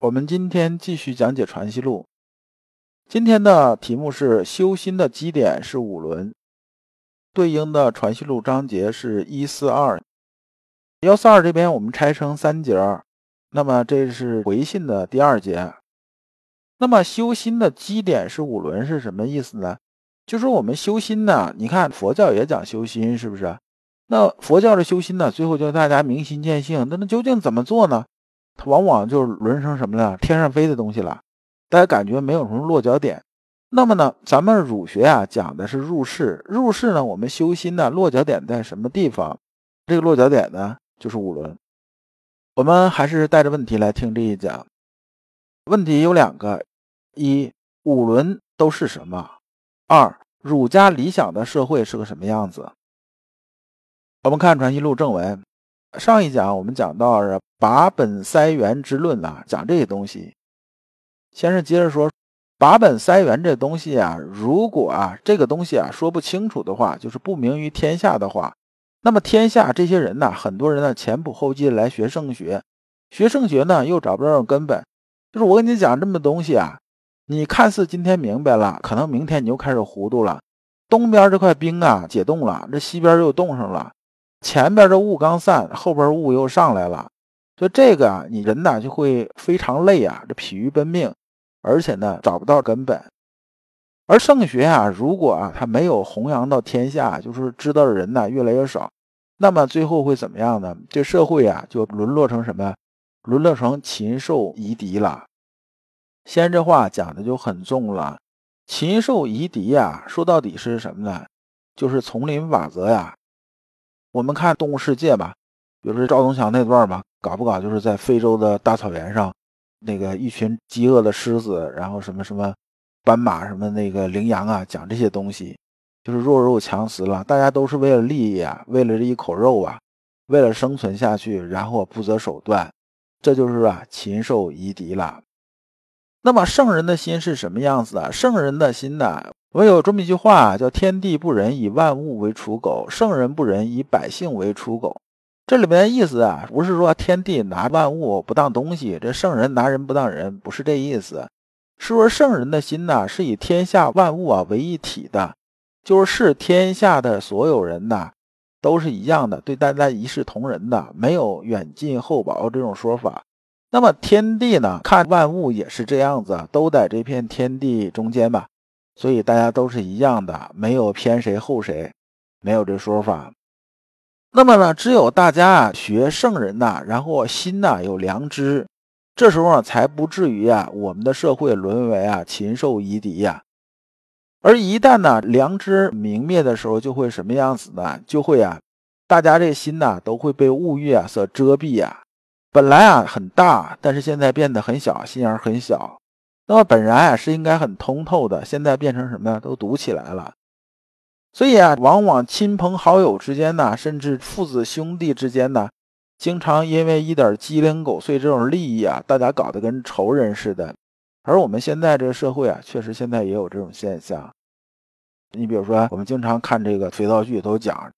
我们今天继续讲解《传习录》，今天的题目是修心的基点是五伦，对应的《传习录》章节是一四二幺四二这边我们拆成三节，那么这是回信的第二节。那么修心的基点是五伦是什么意思呢？就是我们修心呢，你看佛教也讲修心，是不是？那佛教的修心呢，最后叫大家明心见性，那那究竟怎么做呢？它往往就是沦成什么呢？天上飞的东西了，大家感觉没有什么落脚点。那么呢，咱们儒学啊讲的是入世，入世呢，我们修心呢落脚点在什么地方？这个落脚点呢就是五伦。我们还是带着问题来听这一讲。问题有两个：一、五伦都是什么？二、儒家理想的社会是个什么样子？我们看《传习录》正文。上一讲我们讲到是把本塞源之论啊，讲这些东西。先是接着说，把本塞源这东西啊，如果啊这个东西啊说不清楚的话，就是不明于天下的话，那么天下这些人呢，很多人呢前仆后继来学圣学，学圣学呢又找不着根本。就是我跟你讲这么东西啊，你看似今天明白了，可能明天你又开始糊涂了。东边这块冰啊解冻了，这西边又冻上了。前边的雾刚散，后边雾又上来了，所以这个啊，你人呢就会非常累啊，这疲于奔命，而且呢找不到根本。而圣学啊，如果啊它没有弘扬到天下，就是知道的人呢越来越少，那么最后会怎么样呢？这社会啊就沦落成什么？沦落成禽兽夷狄了。先这话讲的就很重了，禽兽夷狄呀，说到底是什么呢？就是丛林法则呀。我们看《动物世界》吧，比如说赵忠祥那段吧，搞不搞就是在非洲的大草原上，那个一群饥饿的狮子，然后什么什么斑马、什么那个羚羊啊，讲这些东西，就是弱肉强食了。大家都是为了利益啊，为了这一口肉啊，为了生存下去，然后不择手段，这就是啊禽兽夷狄了。那么圣人的心是什么样子啊？圣人的心呢？我有这么一句话，叫“天地不仁，以万物为刍狗；圣人不仁，以百姓为刍狗。”这里面的意思啊，不是说天地拿万物不当东西，这圣人拿人不当人，不是这意思。是说圣人的心呢，是以天下万物啊为一体的，就是视天下的所有人呐，都是一样的，对大家一视同仁的，没有远近厚薄这种说法。那么天地呢，看万物也是这样子，都在这片天地中间吧。所以大家都是一样的，没有偏谁后谁，没有这说法。那么呢，只有大家啊学圣人呐，然后心呐有良知，这时候啊才不至于啊我们的社会沦为啊禽兽夷狄呀。而一旦呢良知泯灭的时候，就会什么样子呢？就会啊，大家这心呐都会被物欲啊所遮蔽呀。本来啊很大，但是现在变得很小，心眼很小。那么本来啊是应该很通透的，现在变成什么呢？都堵起来了。所以啊，往往亲朋好友之间呢，甚至父子兄弟之间呢，经常因为一点鸡零狗碎这种利益啊，大家搞得跟仇人似的。而我们现在这个社会啊，确实现在也有这种现象。你比如说，我们经常看这个肥皂剧，都讲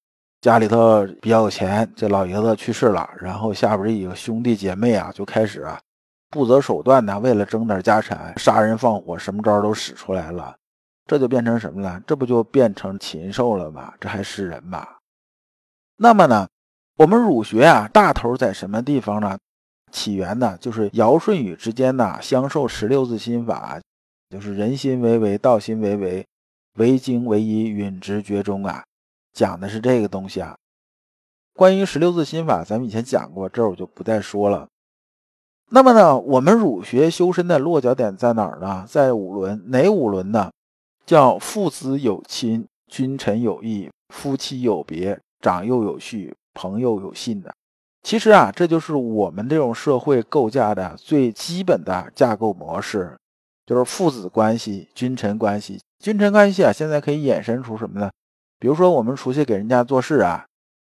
家里头比较有钱，这老爷子去世了，然后下边几个兄弟姐妹啊，就开始啊。不择手段呢，为了争点家产，杀人放火，什么招都使出来了，这就变成什么了？这不就变成禽兽了吗？这还是人吗？那么呢，我们儒学啊，大头在什么地方呢？起源呢，就是尧舜禹之间呢，相授十六字心法，就是人心为为，道心为为，为精为一，允直绝中啊，讲的是这个东西啊。关于十六字心法，咱们以前讲过，这我就不再说了。那么呢，我们儒学修身的落脚点在哪儿呢？在五伦，哪五伦呢？叫父子有亲，君臣有义，夫妻有别，长幼有序，朋友有信的。其实啊，这就是我们这种社会构架的最基本的架构模式，就是父子关系、君臣关系。君臣关系啊，现在可以衍生出什么呢？比如说我们出去给人家做事啊，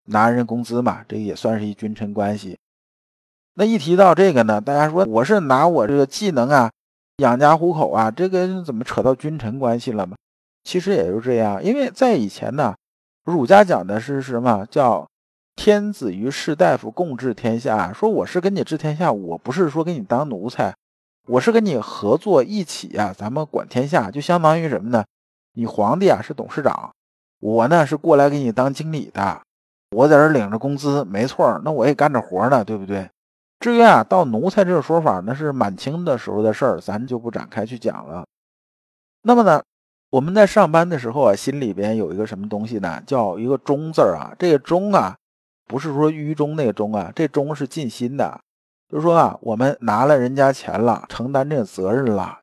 拿人工资嘛，这也算是一君臣关系。那一提到这个呢，大家说我是拿我这个技能啊养家糊口啊，这个怎么扯到君臣关系了嘛？其实也就这样，因为在以前呢，儒家讲的是什么叫？天子与士大夫共治天下，说我是跟你治天下，我不是说给你当奴才，我是跟你合作一起呀，咱们管天下，就相当于什么呢？你皇帝啊是董事长，我呢是过来给你当经理的，我在这领着工资，没错，那我也干着活呢，对不对？至于啊，到奴才这个说法，那是满清的时候的事儿，咱就不展开去讲了。那么呢，我们在上班的时候啊，心里边有一个什么东西呢？叫一个忠字啊，这个忠啊。不是说于中那个中啊，这中是尽心的，就是说啊，我们拿了人家钱了，承担这个责任了，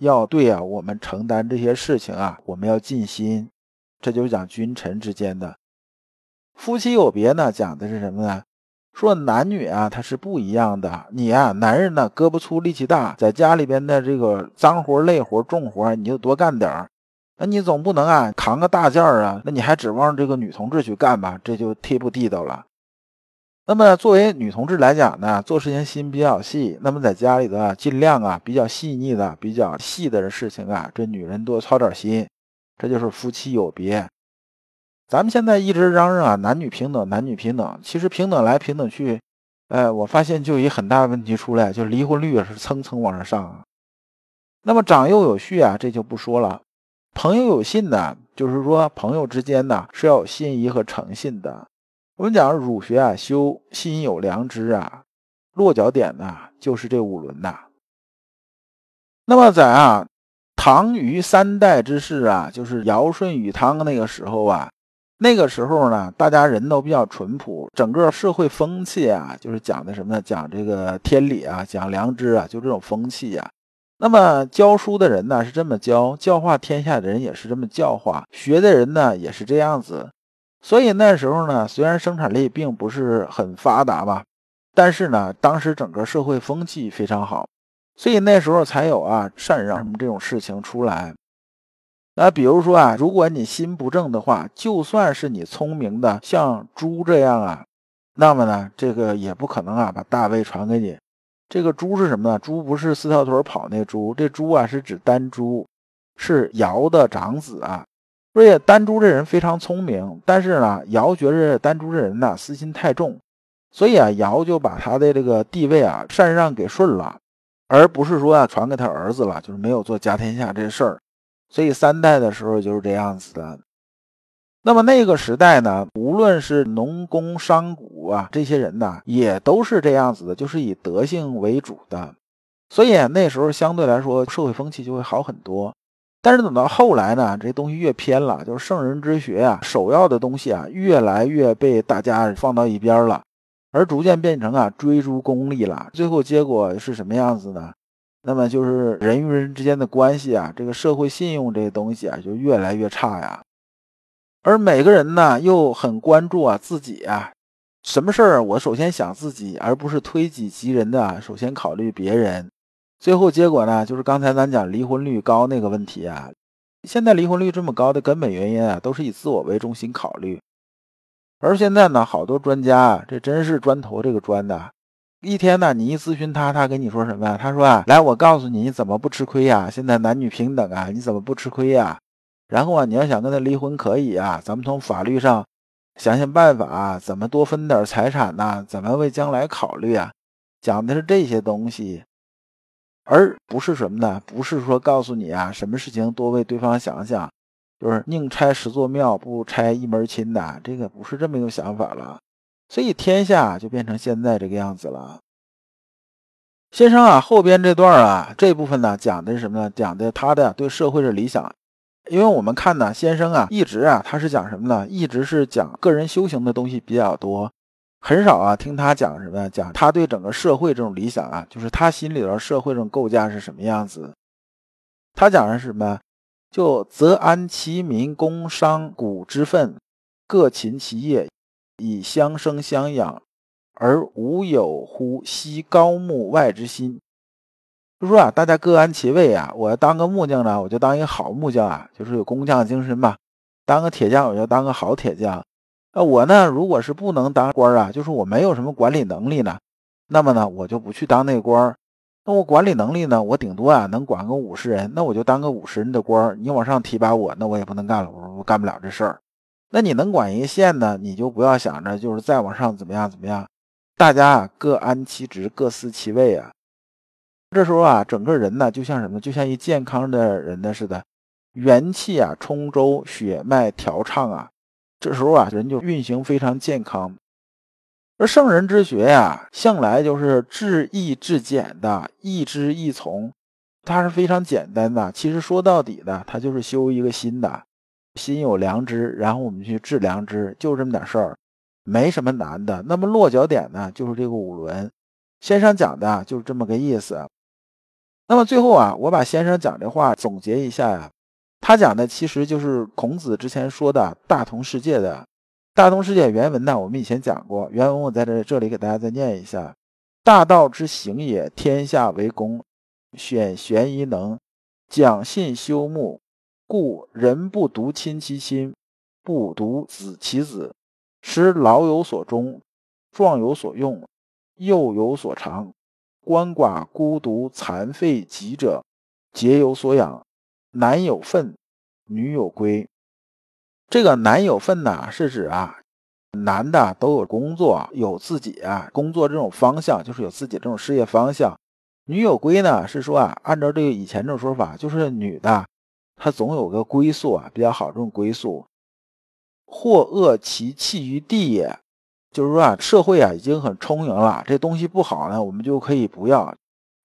要对啊，我们承担这些事情啊，我们要尽心，这就是讲君臣之间的。夫妻有别呢，讲的是什么呢？说男女啊，他是不一样的。你啊，男人呢，胳膊粗力气大，在家里边的这个脏活累活重活，你就多干点儿。那你总不能啊扛个大件儿啊，那你还指望这个女同志去干吧？这就忒不地道了。那么作为女同志来讲呢，做事情心比较细，那么在家里头啊，尽量啊比较细腻的、比较细的事情啊，这女人多操点心，这就是夫妻有别。咱们现在一直嚷嚷啊男女平等，男女平等，其实平等来平等去，哎，我发现就一很大问题出来，就离婚率也是蹭蹭往上上啊。那么长幼有序啊，这就不说了。朋友有信呢，就是说朋友之间呢是要有信义和诚信的。我们讲儒学啊，修心有良知啊，落脚点呢就是这五伦呐。那么在啊唐虞三代之事啊，就是尧舜禹汤那个时候啊，那个时候呢，大家人都比较淳朴，整个社会风气啊，就是讲的什么呢？讲这个天理啊，讲良知啊，就这种风气呀。那么教书的人呢是这么教，教化天下的人也是这么教化，学的人呢也是这样子。所以那时候呢，虽然生产力并不是很发达吧，但是呢，当时整个社会风气非常好，所以那时候才有啊禅让什么这种事情出来。那比如说啊，如果你心不正的话，就算是你聪明的像猪这样啊，那么呢，这个也不可能啊把大位传给你。这个猪是什么呢？猪不是四条腿跑那猪，这猪啊是指丹朱，是尧的长子啊。所以丹朱这人非常聪明，但是呢，尧觉着丹朱这人呢私心太重，所以啊，尧就把他的这个地位啊禅让给舜了，而不是说啊传给他儿子了，就是没有做家天下这事儿。所以三代的时候就是这样子的。那么那个时代呢，无论是农工商贾啊这些人呢，也都是这样子的，就是以德性为主的，所以那时候相对来说社会风气就会好很多。但是等到后来呢，这东西越偏了，就是圣人之学啊，首要的东西啊，越来越被大家放到一边了，而逐渐变成啊追逐功利了。最后结果是什么样子呢？那么就是人与人之间的关系啊，这个社会信用这些东西啊，就越来越差呀。而每个人呢，又很关注啊自己啊，什么事儿我首先想自己，而不是推己及人的，首先考虑别人。最后结果呢，就是刚才咱讲离婚率高那个问题啊。现在离婚率这么高的根本原因啊，都是以自我为中心考虑。而现在呢，好多专家啊，这真是砖头这个砖的。一天呢，你一咨询他，他跟你说什么呀？他说啊，来，我告诉你，你怎么不吃亏呀？现在男女平等啊，你怎么不吃亏呀？然后啊，你要想跟他离婚可以啊，咱们从法律上想想办法，怎么多分点财产呢？怎么为将来考虑啊？讲的是这些东西。而不是什么呢？不是说告诉你啊，什么事情多为对方想想，就是宁拆十座庙不拆一门亲的，这个不是这么一个想法了。所以天下就变成现在这个样子了。先生啊，后边这段啊，这部分呢讲的是什么呢？讲的他的对社会的理想。因为我们看呢，先生啊，一直啊，他是讲什么呢？一直是讲个人修行的东西比较多。很少啊，听他讲什么？讲他对整个社会这种理想啊，就是他心里头社会这种构架是什么样子？他讲的是什么？就则安其民，工商贾之分，各勤其业，以相生相养，而无有乎惜高木外之心。就说啊，大家各安其位啊。我要当个木匠呢，我就当一个好木匠啊，就是有工匠精神吧。当个铁匠，我就当个好铁匠。那我呢，如果是不能当官啊，就是我没有什么管理能力呢，那么呢，我就不去当那官。那我管理能力呢，我顶多啊能管个五十人，那我就当个五十人的官。你往上提拔我，那我也不能干了，我我干不了这事儿。那你能管一个县呢，你就不要想着就是再往上怎么样怎么样。大家啊，各安其职，各司其位啊。这时候啊，整个人呢，就像什么？就像一健康的人的似的，元气啊充周，血脉调畅啊。这时候啊，人就运行非常健康。而圣人之学呀，向来就是至易至简的，易之易从，它是非常简单的。其实说到底呢，它就是修一个心的，心有良知，然后我们去治良知，就这么点事儿。没什么难的。那么落脚点呢，就是这个五伦。先生讲的就是这么个意思。那么最后啊，我把先生讲这话总结一下呀。他讲的其实就是孔子之前说的大同世界的。大同世界原文呢，我们以前讲过。原文我在这这里给大家再念一下：大道之行也，天下为公，选贤宜能，讲信修睦，故人不独亲其亲，不独子其子。使老有所终，壮有所用，幼有所长，鳏寡孤独残废疾者，皆有所养。男有分，女有归。这个男有分呢，是指啊，男的都有工作，有自己啊工作这种方向，就是有自己这种事业方向。女有归呢，是说啊，按照这个以前这种说法，就是女的它总有个归宿啊，比较好这种归宿。或恶其弃于地也，就是说啊，社会啊已经很充盈了，这东西不好呢，我们就可以不要，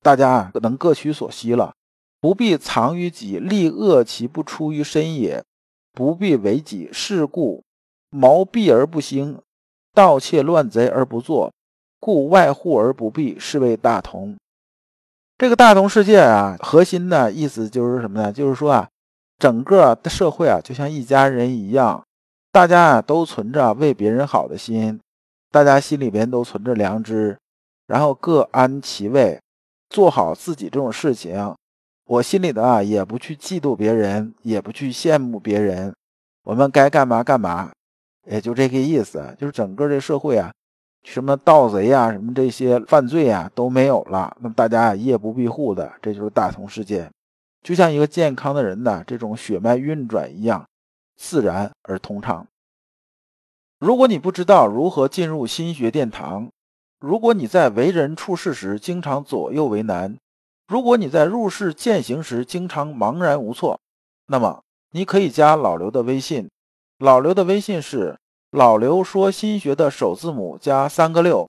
大家能各取所需了，不必藏于己，利恶其不出于身也，不必为己事故，谋避而不兴，盗窃乱贼而不作，故外户而不闭，是谓大同。这个大同世界啊，核心的意思就是什么呢？就是说啊，整个的社会啊，就像一家人一样。大家啊都存着为别人好的心，大家心里边都存着良知，然后各安其位，做好自己这种事情。我心里的啊也不去嫉妒别人，也不去羡慕别人。我们该干嘛干嘛，也就这个意思。就是整个这社会啊，什么盗贼啊，什么这些犯罪啊都没有了。那么大家啊夜不闭户的，这就是大同世界，就像一个健康的人的这种血脉运转一样。自然而通畅。如果你不知道如何进入心学殿堂，如果你在为人处事时经常左右为难，如果你在入世践行时经常茫然无措，那么你可以加老刘的微信。老刘的微信是“老刘说心学”的首字母加三个六。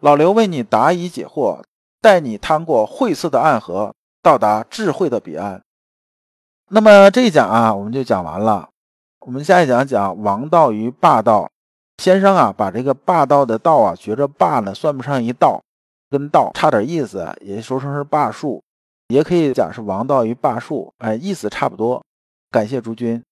老刘为你答疑解惑，带你趟过晦涩的暗河，到达智慧的彼岸。那么这一讲啊，我们就讲完了。我们下一讲讲王道与霸道。先生啊，把这个霸道的道啊，觉着霸呢算不上一道，跟道差点意思，也说成是霸术，也可以讲是王道与霸术，哎，意思差不多。感谢诸君。